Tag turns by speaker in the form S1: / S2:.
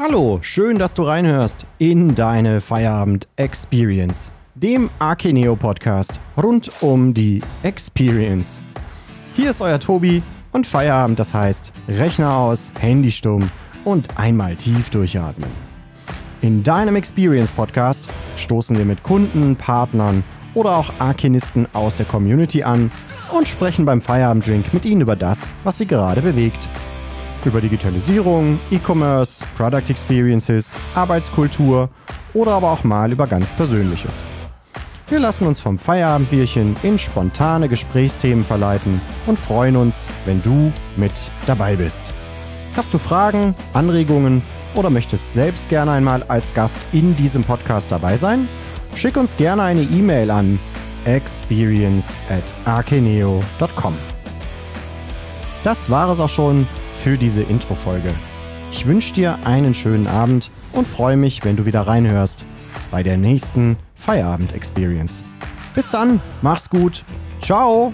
S1: Hallo, schön, dass du reinhörst in deine Feierabend Experience, dem Arkeneo Podcast rund um die Experience. Hier ist euer Tobi und Feierabend, das heißt Rechner aus, Handy stumm und einmal tief durchatmen. In deinem Experience Podcast stoßen wir mit Kunden, Partnern oder auch Arkenisten aus der Community an und sprechen beim Feierabenddrink mit ihnen über das, was sie gerade bewegt über Digitalisierung, E-Commerce, Product Experiences, Arbeitskultur oder aber auch mal über ganz Persönliches. Wir lassen uns vom Feierabendbierchen in spontane Gesprächsthemen verleiten und freuen uns, wenn du mit dabei bist. Hast du Fragen, Anregungen oder möchtest selbst gerne einmal als Gast in diesem Podcast dabei sein? Schick uns gerne eine E-Mail an experience at arkeneo.com. Das war es auch schon für diese Intro-Folge. Ich wünsche dir einen schönen Abend und freue mich, wenn du wieder reinhörst bei der nächsten Feierabend-Experience. Bis dann, mach's gut, ciao!